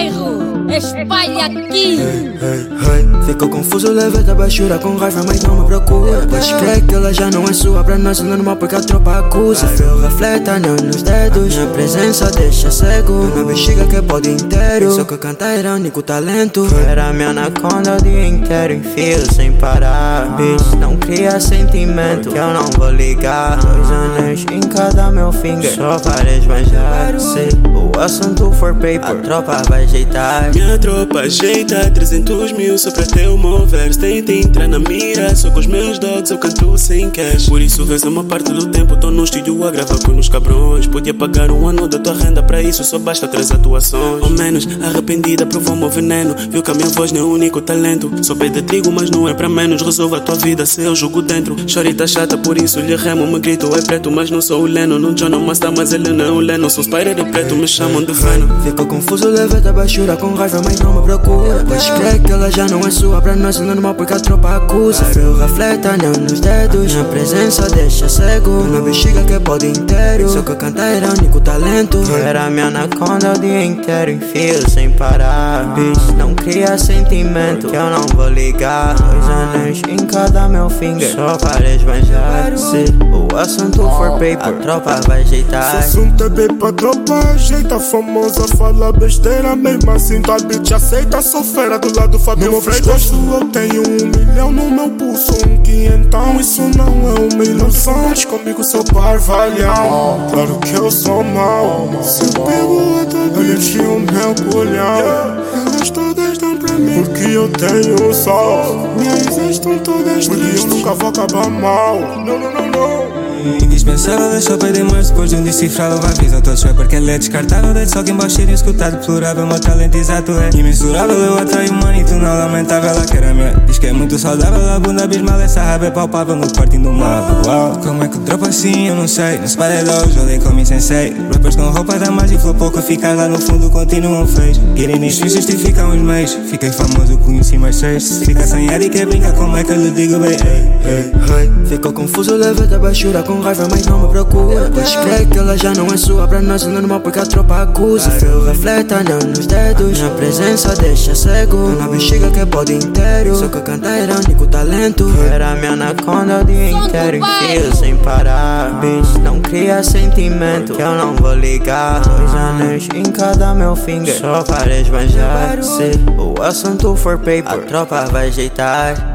bairro. Espalha aqui. Ficou confuso, levei da baixura com raiva, mas não me procura. Podes crer que ela já não é sua, pra nós é normal porque a tropa acusa. Frio reflete não nos dedos, minha presença deixa cego. Na bexiga que pode inteiro, só que cantar era único talento. Era minha anaconda o dia inteiro em fio sem parar. Bitch, não cria sentimento que eu não vou ligar. Dois anos em cada meu finger, só para esbanjar. Se o assunto for paper, a tropa vai ajeitar. Minha tropa ajeita 300 mil só pra ter o mover. Tenta entrar na mira, só com os meus dogs eu canto sem cash. Por isso, vês uma parte do tempo tô no estúdio a gravar com os cabrões. Podia pagar um ano da tua renda, pra isso só basta três atuações. Ou menos, arrependida, provou meu veneno. Viu que a minha voz não é o único talento. Sou pé de trigo, mas não é pra menos. Resolva a tua vida se eu jogo dentro. Chorita chata, por isso lhe remo. Me grito, é preto, mas não sou o Leno. Não John, não Master, mas ele não é o Leno. Sou spider de preto, me chamam de feno. Ficou confuso, levei da baixura com raiva, mas não me procura. Podes crer que ela já não é sua, pra nós é normal porque a tropa acusa. Frio reflete não nos dedos, minha presença deixa cego. Na bexiga que pode inteiro, só que cantar era único talento. Era minha anaconda o dia inteiro em fio sem parar. Bitch, não cria sentimento que eu não vou ligar. Dois anos em cada meu finger, só para esbanjar. Se o assunto for paper, a tropa vai Se ajeitar. assunto é bem pra tropa, ajeita famosa, fala besteira, mesmo assim tua bitch aceita, sou fera do lado Fabio No meu pescoço eu tenho um milhão, no meu pulso um quinhentão, isso não é uma ilusão, mas comigo sou parvalhão, claro que eu sou mau, se eu pego a tua bitch e o meu pulhão, elas todas dão pra mim, porque eu tenho sol, minhas estão todas tristes, eu nunca vou acabar mal, não, não, não, não. Indispensável, deixou perder mais depois de um decifrável Avisa todos foi porque ele é descartável Deito só quem baixo e escutado Deplorável, meu talento exato é imensurável. Eu atraio money, tu não lamentável a minha, diz que é muito saudável A bunda abismal, essa raba é palpável No quarto indomável, uau. Como é que dropa assim, eu não sei Não se para dois, olhei com mi sensei Rappers com roupa da mais e flor pouco Ficar lá no fundo continuam feios Getting issues justificam os meios. Fiquei famoso, conheci mais seis. Se fica sem ar e quer brincar, como é que eu lhe digo bem? Ei, ei. Ficou confuso, levei da baixura com raiva, mas não me procura. Podes crer que ela já não é sua, pra nós é normal porque a tropa acusa. Frio reflete não nos dedos, minha presença deixa cego. Na bexiga que pode inteiro, só que cantar era único talento. Era minha anaconda o dia inteiro em bairro. fio sem parar. Bitch, não cria sentimento que eu não vou ligar. Dois anos em cada meu finger, só para esbanjar. Se o assunto for paper, a tropa vai ajeitar.